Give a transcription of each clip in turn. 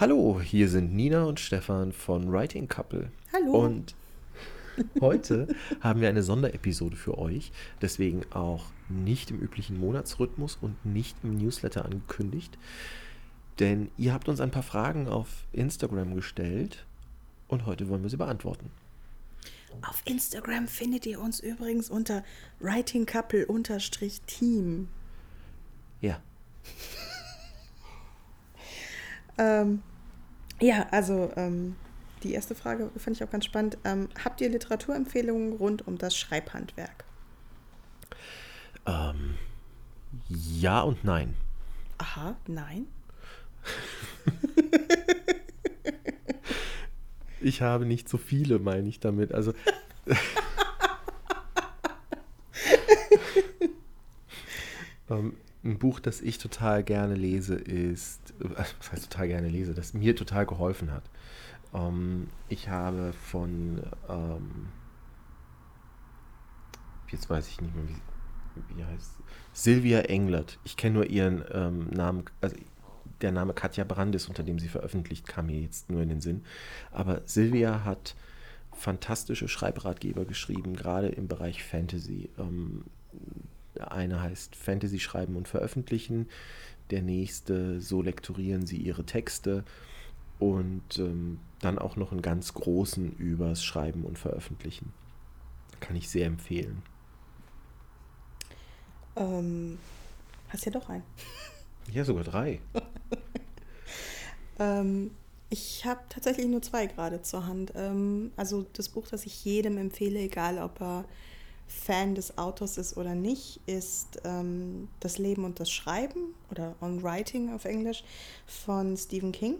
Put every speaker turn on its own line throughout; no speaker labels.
Hallo, hier sind Nina und Stefan von Writing Couple.
Hallo.
Und heute haben wir eine Sonderepisode für euch, deswegen auch nicht im üblichen Monatsrhythmus und nicht im Newsletter angekündigt. Denn ihr habt uns ein paar Fragen auf Instagram gestellt und heute wollen wir sie beantworten.
Auf Instagram findet ihr uns übrigens unter writingcouple-team.
Ja.
Ähm, ja, also ähm, die erste Frage fand ich auch ganz spannend. Ähm, habt ihr Literaturempfehlungen rund um das Schreibhandwerk?
Ähm, ja und nein.
Aha, nein.
Ich habe nicht so viele, meine ich damit. Also. ähm, ein Buch, das ich total gerne lese, ist, was heißt total gerne lese, das mir total geholfen hat. Ähm, ich habe von, ähm, jetzt weiß ich nicht mehr, wie, wie heißt Sylvia Englert. Ich kenne nur ihren ähm, Namen, also der Name Katja Brandis, unter dem sie veröffentlicht, kam mir jetzt nur in den Sinn. Aber Sylvia hat fantastische Schreibratgeber geschrieben, gerade im Bereich Fantasy. Der eine heißt Fantasy schreiben und veröffentlichen, der nächste so lektorieren sie ihre Texte und ähm, dann auch noch einen ganz großen übers Schreiben und Veröffentlichen. Kann ich sehr empfehlen.
Ähm, hast ja doch einen.
Ja, sogar drei.
ähm, ich habe tatsächlich nur zwei gerade zur Hand. Ähm, also das Buch, das ich jedem empfehle, egal ob er Fan des Autors ist oder nicht, ist ähm, Das Leben und das Schreiben oder On Writing auf Englisch von Stephen King.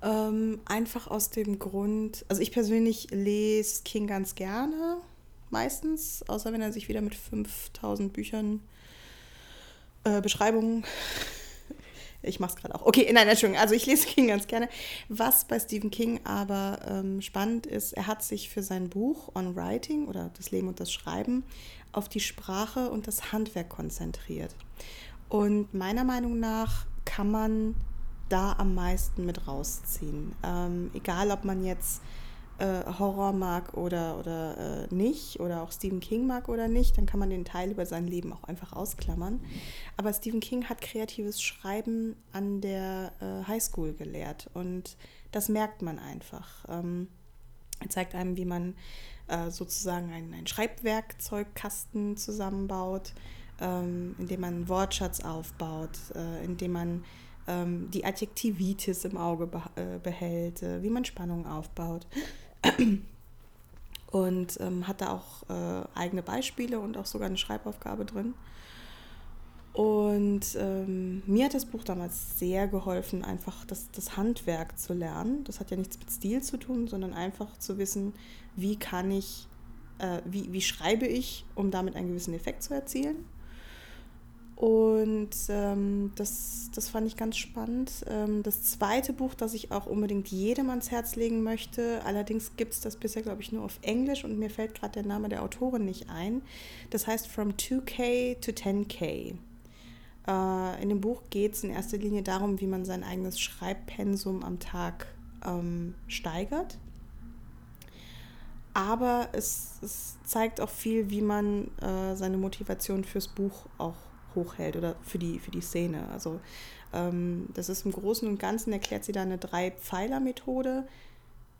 Ähm, einfach aus dem Grund, also ich persönlich lese King ganz gerne, meistens, außer wenn er sich wieder mit 5000 Büchern äh, Beschreibungen. Ich mache es gerade auch. Okay, nein, Entschuldigung. Also ich lese King ganz gerne. Was bei Stephen King aber ähm, spannend ist, er hat sich für sein Buch On Writing oder Das Leben und das Schreiben auf die Sprache und das Handwerk konzentriert. Und meiner Meinung nach kann man da am meisten mit rausziehen. Ähm, egal, ob man jetzt äh, Horror mag oder, oder äh, nicht, oder auch Stephen King mag oder nicht, dann kann man den Teil über sein Leben auch einfach ausklammern. Aber Stephen King hat kreatives Schreiben an der äh, Highschool gelehrt und das merkt man einfach. Ähm, er zeigt einem, wie man äh, sozusagen einen, Schreibwerkzeugkasten zusammenbaut, ähm, indem man einen Wortschatz aufbaut, äh, indem man ähm, die Adjektivitis im Auge äh, behält, wie man Spannung aufbaut und ähm, hat da auch äh, eigene Beispiele und auch sogar eine Schreibaufgabe drin. Und ähm, mir hat das Buch damals sehr geholfen, einfach das, das Handwerk zu lernen. Das hat ja nichts mit Stil zu tun, sondern einfach zu wissen, wie kann ich, äh, wie, wie schreibe ich, um damit einen gewissen Effekt zu erzielen. Und ähm, das, das fand ich ganz spannend. Ähm, das zweite Buch, das ich auch unbedingt jedem ans Herz legen möchte, allerdings gibt es das bisher, glaube ich, nur auf Englisch und mir fällt gerade der Name der Autorin nicht ein. Das heißt From 2K to 10K. Äh, in dem Buch geht es in erster Linie darum, wie man sein eigenes Schreibpensum am Tag ähm, steigert. Aber es, es, zeigt auch viel, wie man äh, seine Motivation fürs Buch auch hochhält oder für die, für die Szene. Also ähm, das ist im Großen und Ganzen, erklärt sie da eine Drei-Pfeiler-Methode,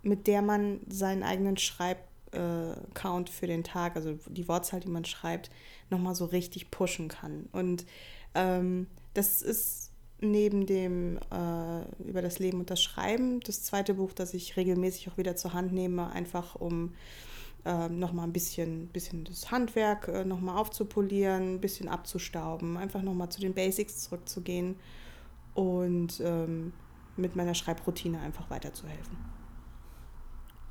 mit der man seinen eigenen Schreibcount äh, für den Tag, also die Wortzahl, die man schreibt, nochmal so richtig pushen kann. Und ähm, das ist neben dem äh, über das Leben und das Schreiben das zweite Buch, das ich regelmäßig auch wieder zur Hand nehme, einfach um ähm, nochmal ein bisschen, bisschen das Handwerk äh, nochmal aufzupolieren, ein bisschen abzustauben, einfach nochmal zu den Basics zurückzugehen und ähm, mit meiner Schreibroutine einfach weiterzuhelfen.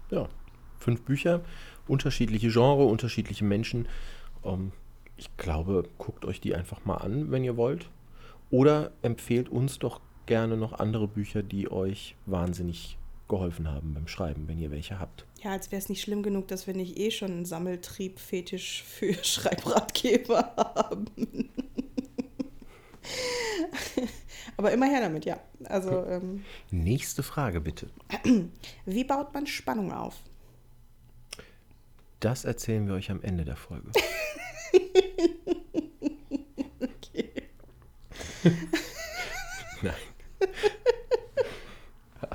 Ja, fünf Bücher, unterschiedliche Genre, unterschiedliche Menschen. Ähm, ich glaube, guckt euch die einfach mal an, wenn ihr wollt. Oder empfehlt uns doch gerne noch andere Bücher, die euch wahnsinnig geholfen haben beim Schreiben, wenn ihr welche habt.
Ja, als wäre es nicht schlimm genug, dass wir nicht eh schon einen Sammeltrieb-Fetisch für Schreibratgeber haben. Aber immer her damit, ja. Also, ähm,
Nächste Frage bitte.
wie baut man Spannung auf?
Das erzählen wir euch am Ende der Folge.
Okay.
Nein.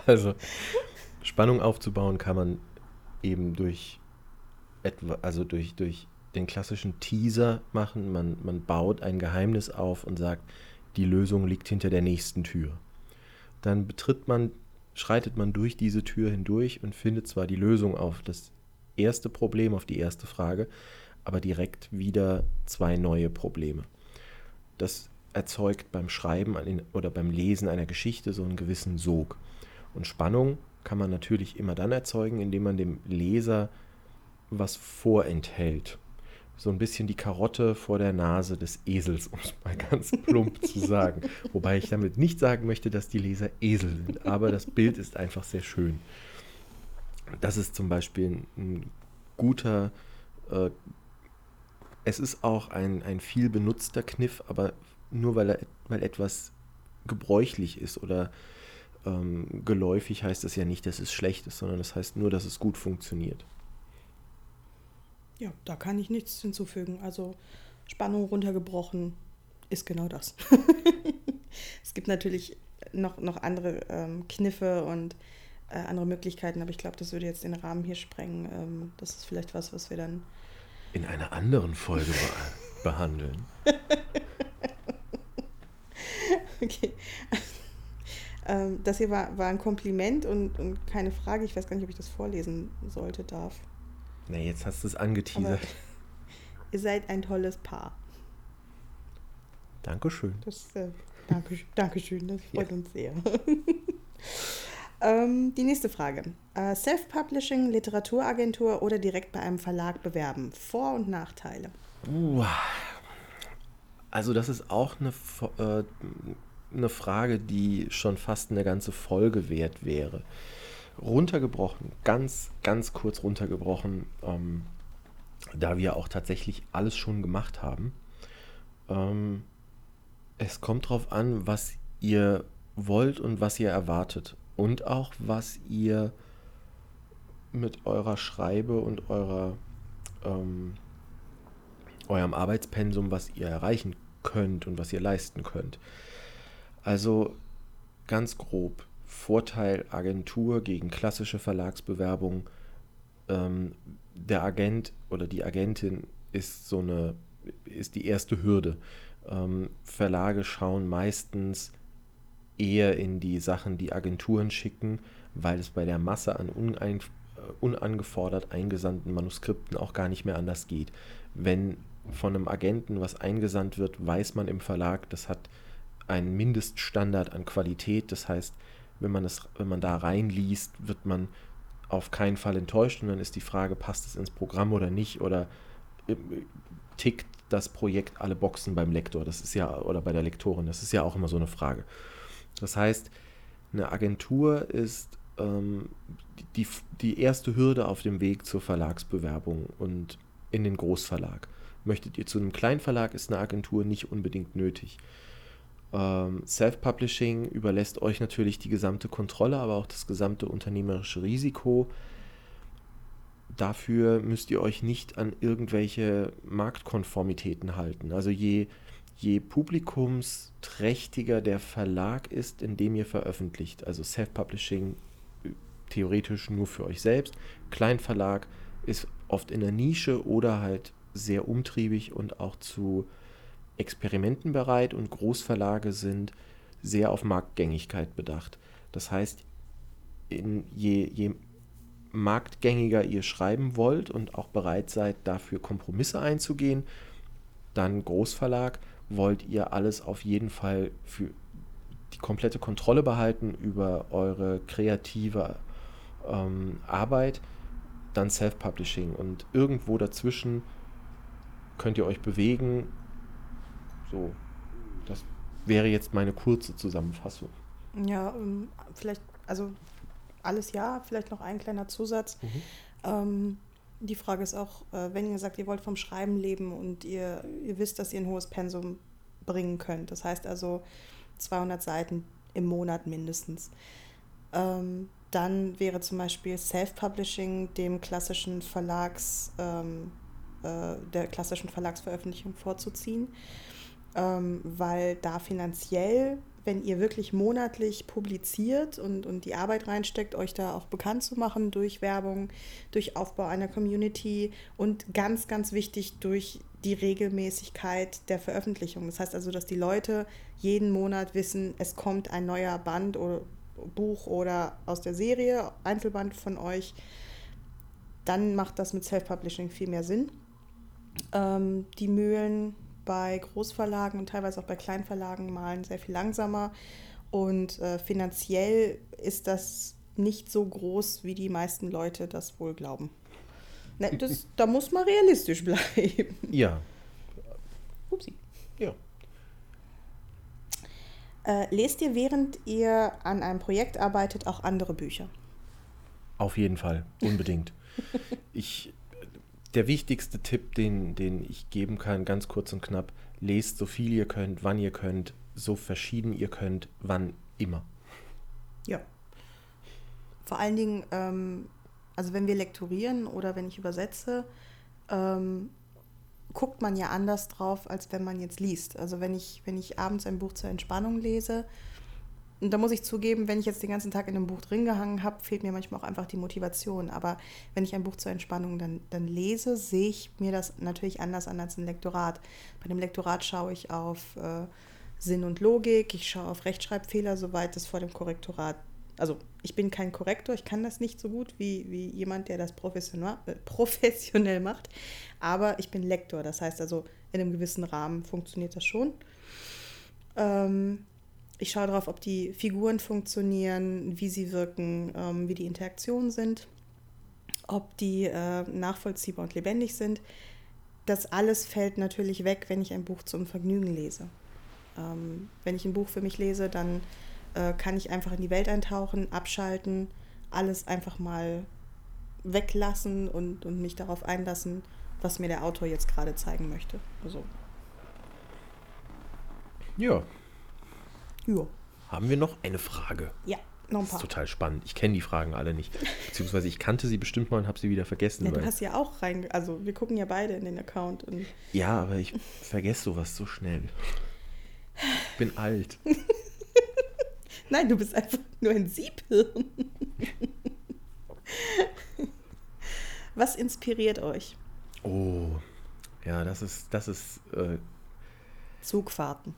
Also, Spannung aufzubauen kann man eben durch etwa, also durch, durch den klassischen Teaser machen. Man, man baut ein Geheimnis auf und sagt, die Lösung liegt hinter der nächsten Tür. Dann betritt man, schreitet man durch diese Tür hindurch und findet zwar die Lösung auf das erste Problem, auf die erste Frage, aber direkt wieder zwei neue Probleme. Das erzeugt beim Schreiben oder beim Lesen einer Geschichte so einen gewissen Sog. Und Spannung kann man natürlich immer dann erzeugen, indem man dem Leser was vorenthält. So ein bisschen die Karotte vor der Nase des Esels, um es mal ganz plump zu sagen. Wobei ich damit nicht sagen möchte, dass die Leser Esel sind, aber das Bild ist einfach sehr schön. Das ist zum Beispiel ein, guter, äh, es ist auch ein, ein viel benutzter Kniff, aber nur weil, er, weil etwas gebräuchlich ist oder ähm, geläufig heißt das ja nicht, dass es schlecht ist, sondern das heißt nur, dass es gut funktioniert.
Ja, da kann ich nichts hinzufügen. Also Spannung runtergebrochen ist genau das. es gibt natürlich noch, noch andere ähm, Kniffe und äh, andere Möglichkeiten, aber ich glaube, das würde jetzt den Rahmen hier sprengen. Ähm, das ist vielleicht was, was wir dann.
In einer anderen Folge be behandeln.
Okay. Ähm, das hier war, war ein Kompliment und, und keine Frage. Ich weiß gar nicht, ob ich das vorlesen sollte, darf.
Na, jetzt hast du es
Aber
angeteasert.
ihr seid ein tolles Paar.
Dankeschön.
Das, äh, danke, Dankeschön, das freut
Ja.
uns sehr. ähm, die nächste Frage. Äh, Self-Publishing, Literaturagentur oder direkt bei einem Verlag bewerben? Vor- und Nachteile?
Uh, also das ist auch eine, äh, eine Frage, die schon fast eine ganze Folge wert wäre. Runtergebrochen, ganz, ganz kurz runtergebrochen, ähm, da wir auch tatsächlich alles schon gemacht haben. Ähm, es kommt darauf an, was ihr wollt und was ihr erwartet. Und auch, was ihr mit eurer Schreibe und eurer, ähm, eurem Arbeitspensum, was ihr erreichen könnt und was ihr leisten könnt. Also ganz grob, Vorteil Agentur gegen klassische Verlagsbewerbung. Ähm, der Agent oder die Agentin ist so eine, ist die erste Hürde. Ähm, Verlage schauen meistens eher in die Sachen, die Agenturen schicken, weil es bei der Masse an unein, äh, unangefordert eingesandten Manuskripten auch gar nicht mehr anders geht. Wenn von einem Agenten was eingesandt wird, weiß man im Verlag, das hat einen Mindeststandard an Qualität. Das heißt, wenn man, es, wenn man da reinliest, wird man auf keinen Fall enttäuscht und dann ist die Frage, passt es ins Programm oder nicht oder äh, tickt das Projekt alle Boxen beim Lektor? Das ist ja, oder bei der Lektorin, das ist ja auch immer so eine Frage. Das heißt, eine Agentur ist ähm, die, die erste Hürde auf dem Weg zur Verlagsbewerbung und in den Großverlag. Möchtet ihr zu einem Kleinverlag, ist eine Agentur nicht unbedingt nötig. Ähm, Self-Publishing überlässt euch natürlich die gesamte Kontrolle, aber auch das gesamte unternehmerische Risiko. Dafür müsst ihr euch nicht an irgendwelche Marktkonformitäten halten. Also je, je publikumsträchtiger der Verlag ist, in dem ihr veröffentlicht, also Self-Publishing äh, theoretisch nur für euch selbst, Kleinverlag ist oft in der Nische oder halt sehr umtriebig und auch zu Experimenten bereit und Großverlage sind sehr auf Marktgängigkeit bedacht. Das heißt, in je, je marktgängiger ihr schreiben wollt und auch bereit seid, dafür Kompromisse einzugehen, dann Großverlag, wollt ihr alles auf jeden Fall für die komplette Kontrolle behalten über eure kreative ähm, Arbeit, dann Self-Publishing und irgendwo dazwischen könnt ihr euch bewegen. So, das wäre jetzt meine kurze Zusammenfassung.
Ja, ähm, vielleicht, also alles ja, vielleicht noch ein kleiner Zusatz. Ähm, die Frage ist auch, äh, wenn ihr sagt, ihr wollt vom Schreiben leben und ihr, ihr wisst, dass ihr ein hohes Pensum bringen könnt. Das heißt also, 200 Seiten im Monat mindestens. Ähm, dann wäre zum Beispiel Self-Publishing dem klassischen Verlags, ähm, äh, der klassischen Verlagsveröffentlichung vorzuziehen, ähm, weil da finanziell, wenn ihr wirklich monatlich publiziert und, und die Arbeit reinsteckt, euch da auch bekannt zu machen durch Werbung, durch Aufbau einer Community und ganz, ganz wichtig durch die Regelmäßigkeit der Veröffentlichung. Das heißt also, dass die Leute jeden Monat wissen, es kommt ein neuer Band oder Buch oder aus der Serie, Einzelband von euch, dann macht das mit Self-Publishing viel mehr Sinn. Ähm, die Mühlen bei Großverlagen und teilweise auch bei Kleinverlagen malen sehr viel langsamer und äh, finanziell ist das nicht so groß, wie die meisten Leute das wohl glauben. Ne, das, da muss man realistisch bleiben.
Ja.
Upsi.
Ja.
Äh, lest ihr, während ihr an einem Projekt arbeitet, auch andere Bücher?
Auf jeden Fall, unbedingt. ich, der wichtigste Tipp, den, den ich geben kann, ganz kurz und knapp, lest so viel ihr könnt, wann ihr könnt, so verschieden ihr könnt, wann immer.
Ja. Vor allen Dingen, ähm, also wenn wir lektorieren oder wenn ich übersetze, ähm, guckt man ja anders drauf, als wenn man jetzt liest. Also wenn ich, wenn ich abends ein Buch zur Entspannung lese, und da muss ich zugeben, wenn ich jetzt den ganzen Tag in einem Buch drin gehangen habe, fehlt mir manchmal auch einfach die Motivation. Aber wenn ich ein Buch zur Entspannung dann, dann lese, sehe ich mir das natürlich anders an als ein Lektorat. Bei dem Lektorat schaue ich auf äh, Sinn und Logik, ich schaue auf Rechtschreibfehler, soweit es vor dem Korrektorat also ich bin kein Korrektor, ich kann das nicht so gut wie, wie jemand, der das professionell, äh, professionell macht, aber ich bin Lektor, das heißt also in einem gewissen Rahmen funktioniert das schon. Ähm, ich schaue darauf, ob die Figuren funktionieren, wie sie wirken, ähm, wie die Interaktionen sind, ob die äh, nachvollziehbar und lebendig sind. Das alles fällt natürlich weg, wenn ich ein Buch zum Vergnügen lese. Ähm, wenn ich ein Buch für mich lese, dann äh, kann ich einfach in die Welt eintauchen, abschalten, alles einfach mal weglassen und, und mich darauf einlassen, was mir der Autor jetzt gerade zeigen möchte. Also.
Ja.
Ja.
Haben wir noch eine Frage?
Ja, noch ein
Das
paar.
ist total spannend. Ich kenne die Fragen alle nicht. Beziehungsweise ich kannte sie bestimmt mal und habe sie wieder vergessen.
Ja, du hast ja auch rein, also wir gucken ja beide in den Account
ja, aber ich vergesse sowas so schnell. Ich bin alt.
nein, du bist einfach nur ein Siebhirn. Was inspiriert euch?
Oh, ja, das ist, das ist, äh,
Zugfahrten.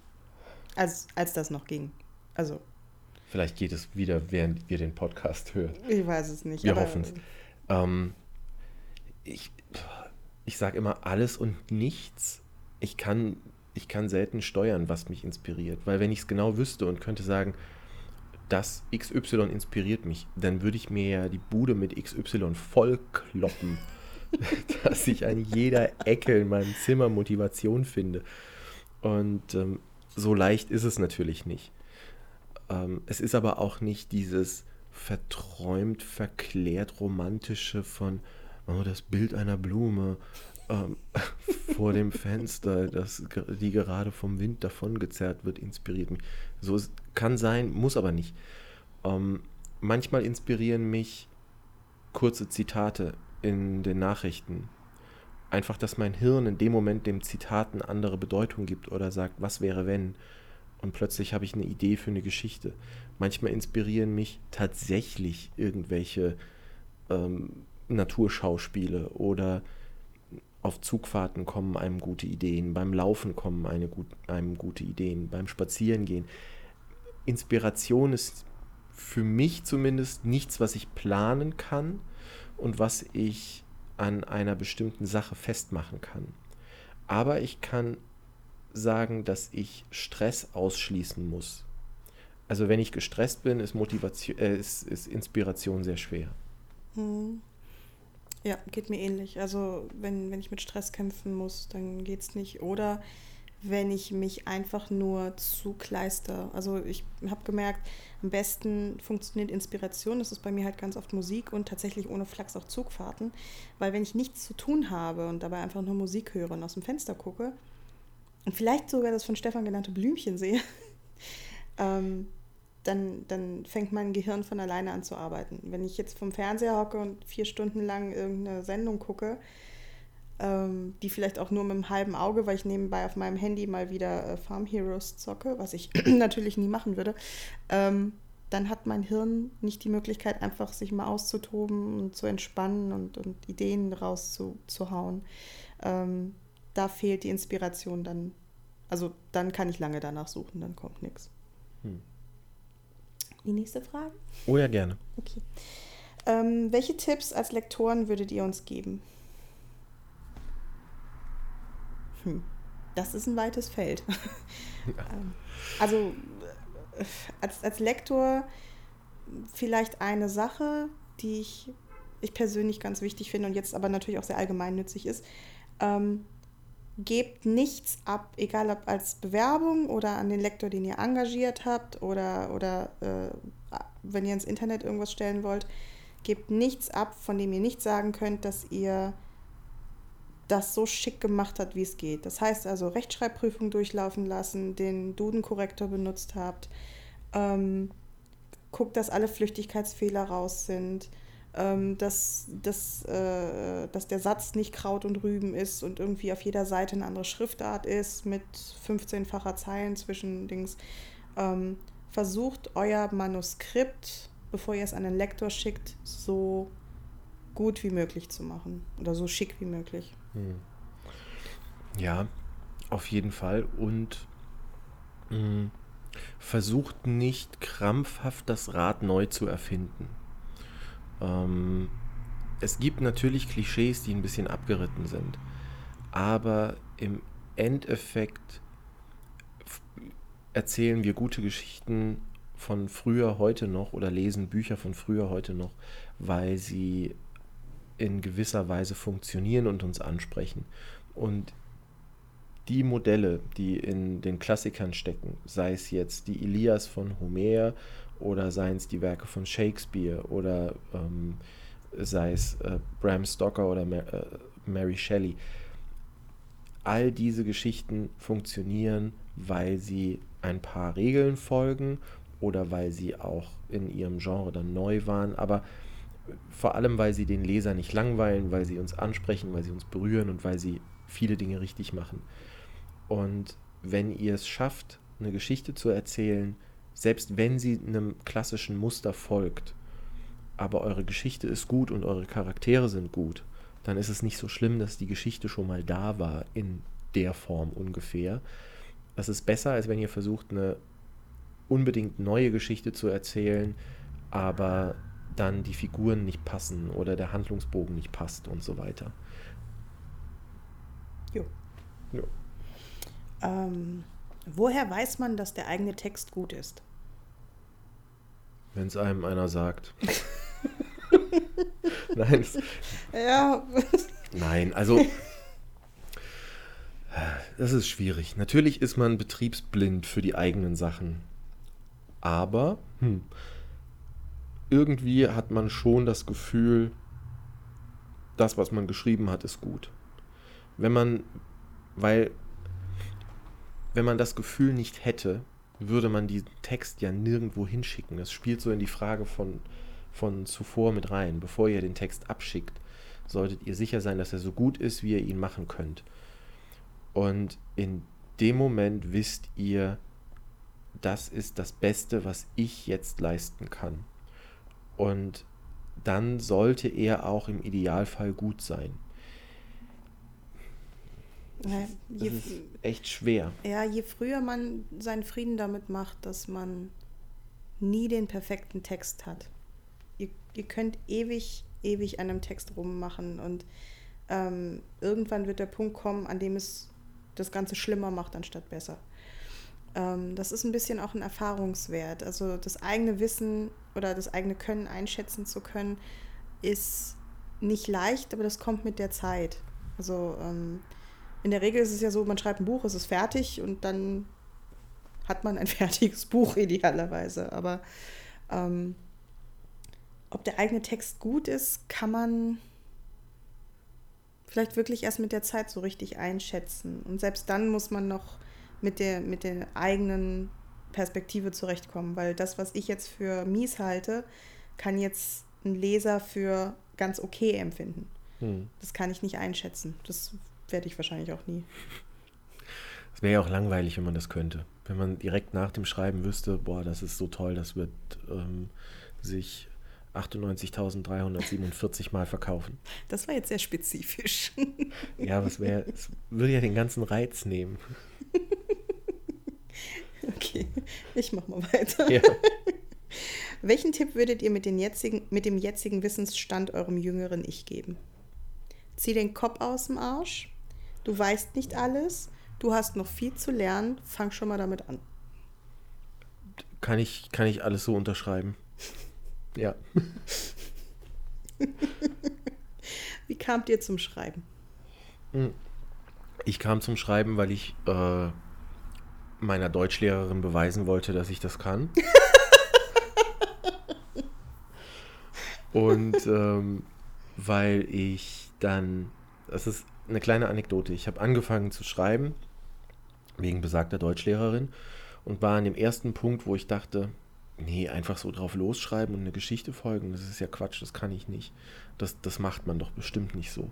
Als, als das noch ging. Also,
vielleicht geht es wieder, während ihr den Podcast hört.
ich weiß es nicht.
Wir
aber-
hoffen's. Ähm, ich ich sage immer alles und nichts. Ich kann, ich kann selten steuern, was mich inspiriert. Weil wenn ich es genau wüsste und könnte sagen, das XY inspiriert mich, dann würde ich mir ja die Bude mit XY voll kloppen, dass ich an jeder Ecke in meinem Zimmer Motivation finde. Und ähm, so leicht ist es natürlich nicht. Ähm, es ist aber auch nicht dieses verträumt, verklärt romantische von oh, das Bild einer Blume ähm, vor dem Fenster, das, die gerade vom Wind davongezerrt wird, inspiriert mich. So es kann sein, muss aber nicht. Ähm, manchmal inspirieren mich kurze Zitate in den Nachrichten. Einfach, dass mein Hirn in dem Moment dem Zitat eine andere Bedeutung gibt oder sagt, was wäre wenn? Und plötzlich habe ich eine Idee für eine Geschichte. Manchmal inspirieren mich tatsächlich irgendwelche ähm, Naturschauspiele oder auf Zugfahrten kommen einem gute Ideen, beim Laufen kommen eine gut, einem gute Ideen, beim Spazierengehen. Inspiration ist für mich zumindest nichts, was ich planen kann und was ich an einer bestimmten Sache festmachen kann. Aber ich kann sagen, dass ich Stress ausschließen muss. Also wenn ich gestresst bin, ist, Motivation, äh, ist, ist Inspiration sehr schwer.
Hm. Ja, geht mir ähnlich. Also wenn, wenn ich mit Stress kämpfen muss, dann geht's nicht. Oder wenn ich mich einfach nur zukleister. Also ich habe gemerkt, am besten funktioniert Inspiration. Das ist bei mir halt ganz oft Musik und tatsächlich ohne Flachs auch Zugfahrten. Weil wenn ich nichts zu tun habe und dabei einfach nur Musik höre und aus dem Fenster gucke und vielleicht sogar das von Stefan genannte Blümchen sehe, ähm, dann, dann fängt mein Gehirn von alleine an zu arbeiten. Wenn ich jetzt vom Fernseher hocke und vier Stunden lang irgendeine Sendung gucke, ähm, die vielleicht auch nur mit einem halben Auge, weil ich nebenbei auf meinem Handy mal wieder äh, Farm Heroes zocke, was ich natürlich nie machen würde, ähm, dann hat mein Hirn nicht die Möglichkeit, einfach sich mal auszutoben und zu entspannen und, und Ideen rauszuhauen. Ähm, da fehlt die Inspiration dann. Also dann kann ich lange danach suchen, dann kommt nichts. Hm. Die nächste Frage?
Oh ja, gerne.
Okay. Ähm, welche Tipps als Lektoren würdet ihr uns geben? Hm. Das ist ein weites Feld. Ja. Ähm, also als, als Lektor vielleicht eine Sache, die ich, ich persönlich ganz wichtig finde und jetzt aber natürlich auch sehr allgemeinnützig ist. Ähm, gebt nichts ab, egal ob als Bewerbung oder an den Lektor, den ihr engagiert habt oder, oder äh, wenn ihr ins Internet irgendwas stellen wollt, gebt nichts ab, von dem ihr nicht sagen könnt, dass ihr das so schick gemacht habt, wie es geht. Das heißt also Rechtschreibprüfung durchlaufen lassen, den Dudenkorrektor benutzt habt, ähm, guckt, dass alle Flüchtigkeitsfehler raus sind, ähm, dass, dass, äh, dass der Satz nicht Kraut und Rüben ist und irgendwie auf jeder Seite eine andere Schriftart ist mit 15-facher Zeilen zwischen Dings. Ähm, versucht euer Manuskript, bevor ihr es an den Lektor schickt, so gut wie möglich zu machen oder so schick wie möglich. Hm.
Ja, auf jeden Fall. Und mh, hm, versucht nicht krampfhaft das Rad neu zu erfinden. Ähm, es gibt natürlich Klischees, die ein bisschen abgeritten sind, aber im Endeffekt erzählen wir gute Geschichten von früher heute noch oder lesen Bücher von früher heute noch, weil sie in gewisser Weise funktionieren und uns ansprechen. Und die Modelle, die in den Klassikern stecken, sei es jetzt die Ilias von Homer oder seien es die Werke von Shakespeare oder ähm, sei es äh, Bram Stoker oder Mar äh, Mary Shelley. All diese Geschichten funktionieren, weil sie ein paar Regeln folgen oder weil sie auch in ihrem Genre dann neu waren, aber vor allem, weil sie den Leser nicht langweilen, weil sie uns ansprechen, weil sie uns berühren und weil sie viele Dinge richtig machen. Und wenn ihr es schafft, eine Geschichte zu erzählen, selbst wenn sie einem klassischen Muster folgt, aber eure Geschichte ist gut und eure Charaktere sind gut, dann ist es nicht so schlimm, dass die Geschichte schon mal da war in der Form ungefähr. Das ist besser, als wenn ihr versucht, eine unbedingt neue Geschichte zu erzählen, aber dann die Figuren nicht passen oder der Handlungsbogen nicht passt und so weiter.
Jo. jo. Ähm, woher weiß man, dass der eigene Text gut ist?
Wenn es einem einer sagt. Nein.
Ja.
Nein, also das ist schwierig. Natürlich ist man betriebsblind für die eigenen Sachen. Aber hm, irgendwie hat man schon das Gefühl, das, was man geschrieben hat, ist gut. Wenn man, weil, wenn man das Gefühl nicht hätte, würde man diesen Text ja nirgendwo hinschicken. Das spielt so in die Frage von, von zuvor mit rein. Bevor ihr den Text abschickt, solltet ihr sicher sein, dass er so gut ist, wie ihr ihn machen könnt. Und in dem Moment wisst ihr, das ist das Beste, was ich jetzt leisten kann. Und dann sollte er auch im Idealfall gut sein.
Ja,
das ist echt schwer.
Ja, je früher man seinen Frieden damit macht, dass man nie den perfekten Text hat. Ihr, ihr könnt ewig, ewig an einem Text rummachen und ähm, irgendwann wird der Punkt kommen, an dem es das Ganze schlimmer macht, anstatt besser. Ähm, das ist ein bisschen auch ein Erfahrungswert. Also das eigene Wissen oder das eigene Können einschätzen zu können, ist nicht leicht, aber das kommt mit der Zeit. Also ähm, in der Regel ist es ja so, man schreibt ein Buch, es ist fertig und dann hat man ein fertiges Buch idealerweise. Aber ähm, ob der eigene Text gut ist, kann man vielleicht wirklich erst mit der Zeit so richtig einschätzen. Und selbst dann muss man noch mit der, mit der eigenen Perspektive zurechtkommen, weil das, was ich jetzt für mies halte, kann jetzt ein Leser für ganz okay empfinden. Hm. Das kann ich nicht einschätzen. Das werde ich wahrscheinlich auch nie.
Es wäre ja auch langweilig, wenn man das könnte. Wenn man direkt nach dem Schreiben wüsste, boah, das ist so toll, das wird ähm, sich 98.347 Mal verkaufen.
Das war jetzt sehr spezifisch.
ja, was wäre, es würde ja den ganzen Reiz nehmen.
Okay, ich mach mal weiter. Ja. Welchen Tipp würdet ihr mit, jetzigen, mit dem jetzigen Wissensstand eurem jüngeren Ich geben? Zieh den Kopf aus dem Arsch. Du weißt nicht alles. Du hast noch viel zu lernen. Fang schon mal damit an.
Kann ich, kann ich alles so unterschreiben? ja.
Wie kamt ihr zum Schreiben?
Ich kam zum Schreiben, weil ich äh, meiner Deutschlehrerin beweisen wollte, dass ich das kann. Und ähm, weil ich dann, das ist eine kleine Anekdote, ich habe angefangen zu schreiben, wegen besagter Deutschlehrerin, und war an dem ersten Punkt, wo ich dachte, nee, einfach so drauf losschreiben und eine Geschichte folgen, das ist ja Quatsch, das kann ich nicht. Das, das macht man doch bestimmt nicht so.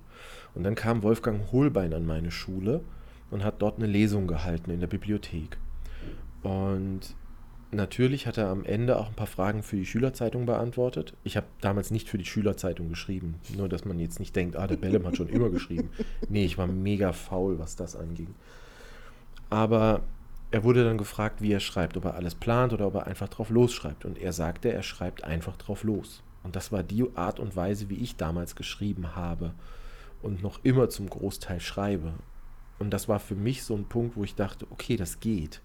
Und dann kam Wolfgang Holbein an meine Schule und hat dort eine Lesung gehalten in der Bibliothek. Und natürlich hat er am Ende auch ein paar Fragen für die Schülerzeitung beantwortet. Ich habe damals nicht für die Schülerzeitung geschrieben, nur dass man jetzt nicht denkt, ah, der Bellem hat schon immer geschrieben. Nee, ich war mega faul, was das anging. Aber er wurde dann gefragt, wie er schreibt, ob er alles plant oder ob er einfach drauf losschreibt. Und er sagte, er schreibt einfach drauf los. Und das war die Art und Weise, wie ich damals geschrieben habe und noch immer zum Großteil schreibe. Und das war für mich so ein Punkt, wo ich dachte, okay, das geht.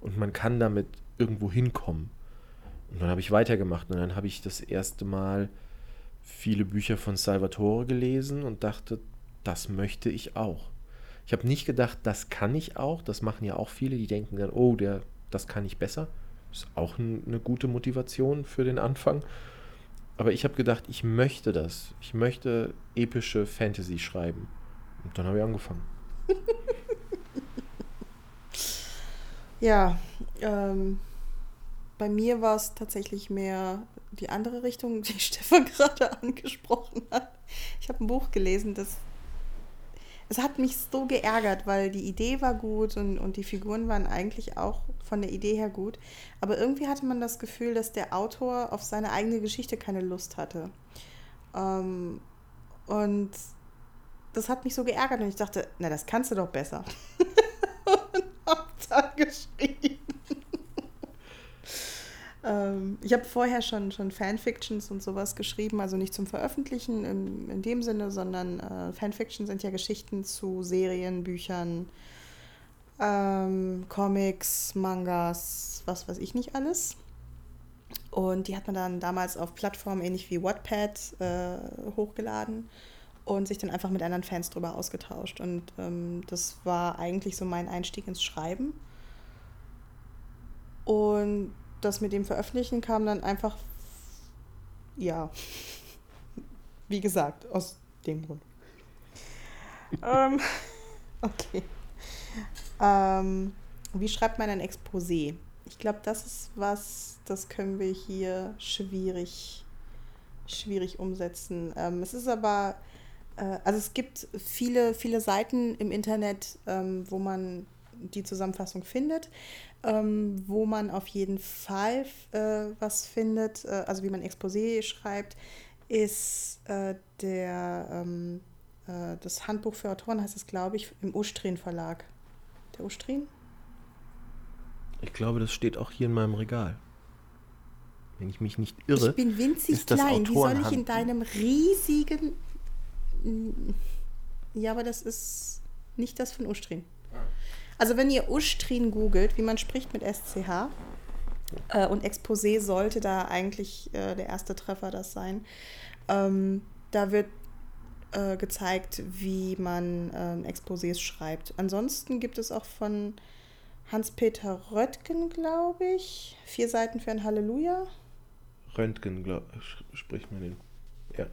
Und man kann damit irgendwo hinkommen. Und dann habe ich weitergemacht und dann habe ich das erste Mal viele Bücher von Salvatore gelesen und dachte, das möchte ich auch. Ich habe nicht gedacht, das kann ich auch. Das machen ja auch viele, die denken dann, oh, der, das kann ich besser. Ist auch eine gute Motivation für den Anfang. Aber ich habe gedacht, ich möchte das. Ich möchte epische Fantasy schreiben. Und dann habe ich angefangen.
ja, ähm, bei mir war es tatsächlich mehr die andere Richtung, die Stefan gerade angesprochen hat. Ich habe ein Buch gelesen, das es hat mich so geärgert, weil die Idee war gut und, und die Figuren waren eigentlich auch von der Idee her gut. Aber irgendwie hatte man das Gefühl, dass der Autor auf seine eigene Geschichte keine Lust hatte. Ähm, und das hat mich so geärgert und ich dachte, na, das kannst du doch besser. und hab dann geschrieben. Ähm, ich habe vorher schon, schon Fanfictions und sowas geschrieben, also nicht zum Veröffentlichen in, in dem Sinne, sondern äh, Fanfiction sind ja Geschichten zu Serien, Büchern, ähm, Comics, Mangas, was weiß ich nicht alles. Und die hat man dann damals auf Plattformen ähnlich wie Wattpad äh, hochgeladen und sich dann einfach mit anderen Fans drüber ausgetauscht. Und ähm, das war eigentlich so mein Einstieg ins Schreiben. Und das mit dem Veröffentlichen kam dann einfach, ja, wie gesagt, aus dem Grund. ähm, okay. Ähm, wie schreibt man ein Exposé? Ich glaube, das ist was, das können wir hier schwierig, schwierig umsetzen. Ähm, es ist aber, äh, also es gibt viele, viele Seiten im Internet, ähm, wo man die Zusammenfassung findet, ähm, wo man auf jeden Fall äh, was findet, äh, also wie man Exposé schreibt, ist äh, der, ähm, äh, das Handbuch für Autoren heißt es, glaube ich, im Ustrin Verlag. Der Ustrin?
Ich glaube, das steht auch hier in meinem Regal. Wenn ich mich nicht irre.
Ich bin winzig klein. Wie soll ich in deinem riesigen. Ja, aber das ist nicht das von Ustrin. Also wenn ihr Ustrin googelt, wie man spricht mit SCH, äh, und Exposé sollte da eigentlich äh, der erste Treffer das sein, ähm, da wird äh, gezeigt, wie man ähm, Exposés schreibt. Ansonsten gibt es auch von Hans-Peter Röttgen, glaube ich, vier Seiten für ein Halleluja.
Röntgen, glaub, spricht man den. Ja.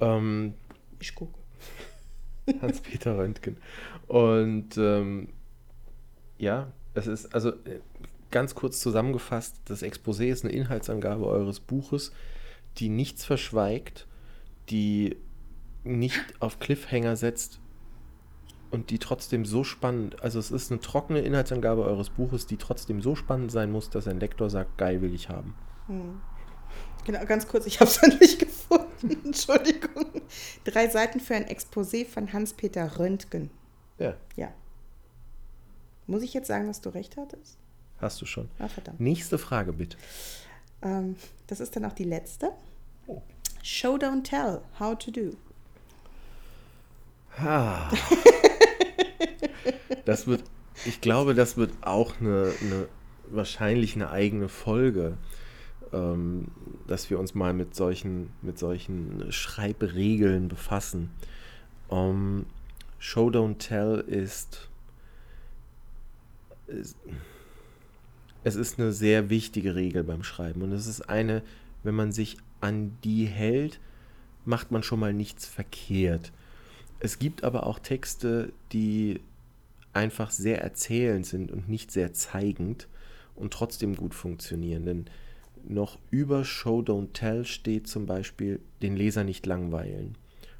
Ähm,
ich gucke.
Hans-Peter Röntgen. Und ähm, ja, es ist also äh, ganz kurz zusammengefasst, das Exposé ist eine Inhaltsangabe eures Buches, die nichts verschweigt, die nicht auf Cliffhanger setzt und die trotzdem so spannend, also es ist eine trockene Inhaltsangabe eures Buches, die trotzdem so spannend sein muss, dass ein Lektor sagt, geil will ich haben. Hm.
Genau, ganz kurz, ich habe es noch nicht gefunden. Entschuldigung. Drei Seiten für ein Exposé von Hans-Peter Röntgen.
Ja.
Ja. Muss ich jetzt sagen, dass du recht hattest?
Hast du schon.
Ah, verdammt.
Nächste Frage bitte.
Ähm, das ist dann auch die letzte. Oh. Show, don't tell. How to do.
Ah. das wird, ich glaube, das wird auch eine, eine wahrscheinlich eine eigene Folge ähm, dass wir uns mal mit solchen, mit solchen Schreibregeln befassen. Um, ähm, Show Don't Tell ist, ist, es ist eine sehr wichtige Regel beim Schreiben und es ist eine, wenn man sich an die hält, macht man schon mal nichts verkehrt. Es gibt aber auch Texte, die einfach sehr erzählend sind und nicht sehr zeigend und trotzdem gut funktionieren. Denn noch über Show Don't Tell steht zum Beispiel den Leser nicht langweilen.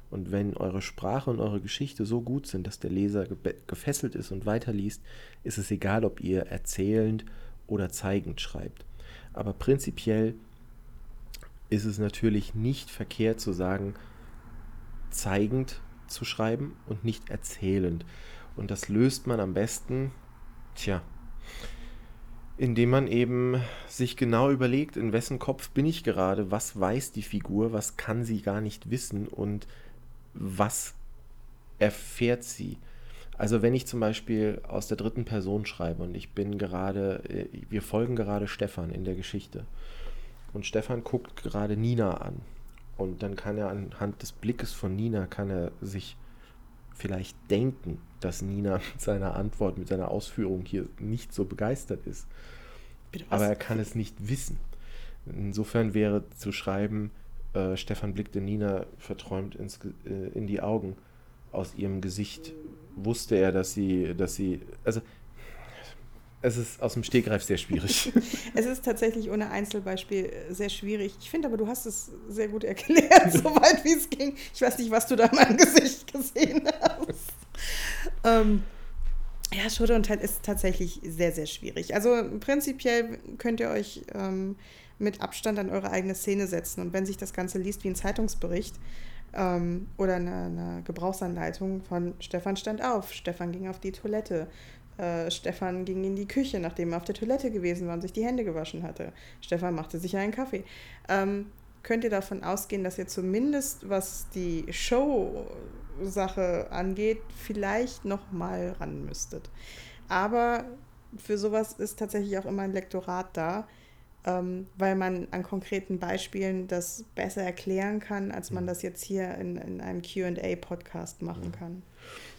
Und wenn eure Sprache und eure Geschichte so gut sind, dass der Leser gefesselt ist und weiterliest, ist es egal, ob ihr erzählend oder zeigend schreibt. Aber prinzipiell ist es natürlich nicht verkehrt zu sagen, zeigend zu schreiben und nicht erzählend. Und das löst man am besten, tja, indem man eben sich genau überlegt, in wessen Kopf bin ich gerade, was weiß die Figur, was kann sie gar nicht wissen und was erfährt sie. Also wenn ich zum Beispiel aus der dritten Person schreibe und ich bin gerade, äh, wir folgen gerade Stefan in der Geschichte und Stefan guckt gerade Nina an und dann kann er anhand des Blickes von Nina, kann er sich vielleicht denken, dass Nina mit seiner Antwort, mit seiner Ausführung hier nicht so begeistert ist. Aber er kann es nicht wissen. Insofern wäre zu schreiben, äh, Stefan blickte Nina verträumt ins, äh, in die Augen. Aus ihrem Gesicht wusste er, dass sie, dass sie, also es ist aus dem Stegreif sehr schwierig.
es ist tatsächlich ohne Einzelbeispiel sehr schwierig. Ich finde aber, du hast es sehr gut erklärt, soweit wie es ging. Ich weiß nicht, was du da in meinem Gesicht gesehen hast. ähm, ja, Schritte und Teil ist tatsächlich sehr, sehr schwierig. Also prinzipiell könnt ihr euch ähm, mit Abstand an eure eigene Szene setzen. Und wenn sich das Ganze liest wie ein Zeitungsbericht ähm, oder eine, eine, Gebrauchsanleitung von Stefan stand auf, Stefan ging auf die Toilette, äh, Stefan ging in die Küche, nachdem er auf der Toilette gewesen war und sich die Hände gewaschen hatte. Stefan machte sich einen Kaffee. Ähm, könnt ihr davon ausgehen, dass ihr zumindest, was die Show-Sache angeht, vielleicht noch mal ran müsstet. Aber für sowas ist tatsächlich auch immer ein Lektorat da, ähm, weil man an konkreten Beispielen das besser erklären kann, als man mhm. das jetzt hier in, in einem QA-Podcast machen mhm. kann.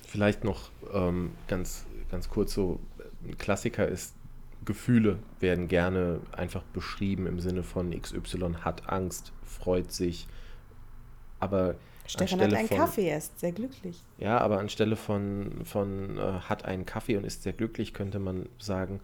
Vielleicht noch ähm, ganz, ganz kurz so, ein Klassiker ist Gefühle werden gerne einfach beschrieben im Sinne von XY hat Angst, freut sich. Aber
Stefan hat einen von, Kaffee, er ist sehr glücklich.
Ja, aber anstelle von, von äh, hat einen Kaffee und ist sehr glücklich, könnte man sagen,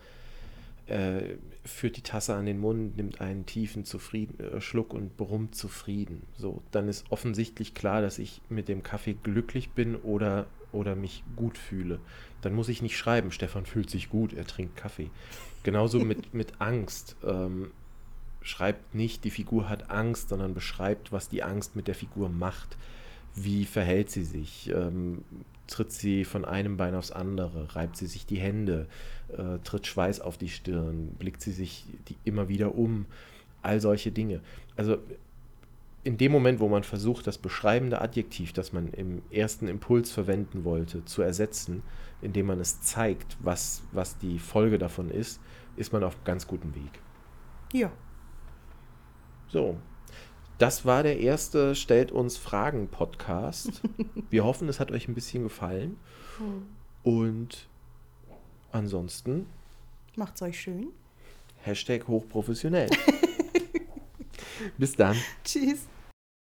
äh, führt die Tasse an den Mund, nimmt einen tiefen Zufrieden, äh, Schluck und brummt zufrieden. So, dann ist offensichtlich klar, dass ich mit dem Kaffee glücklich bin oder, oder mich gut fühle. Dann muss ich nicht schreiben, Stefan fühlt sich gut, er trinkt Kaffee. Genauso mit, mit Angst. Ähm, schreibt nicht, die Figur hat Angst, sondern beschreibt, was die Angst mit der Figur macht. Wie verhält sie sich? Ähm, tritt sie von einem Bein aufs andere? Reibt sie sich die Hände? Äh, tritt Schweiß auf die Stirn? Blickt sie sich die immer wieder um? All solche Dinge. Also in dem Moment, wo man versucht, das beschreibende Adjektiv, das man im ersten Impuls verwenden wollte, zu ersetzen, indem man es zeigt, was, was die Folge davon ist, ist man auf ganz guten Weg.
Ja.
So. Das war der erste Stellt uns Fragen Podcast. Wir hoffen, es hat euch ein bisschen gefallen. Hm. Und ansonsten.
Macht's euch schön.
Hashtag hochprofessionell. Bis dann.
Tschüss.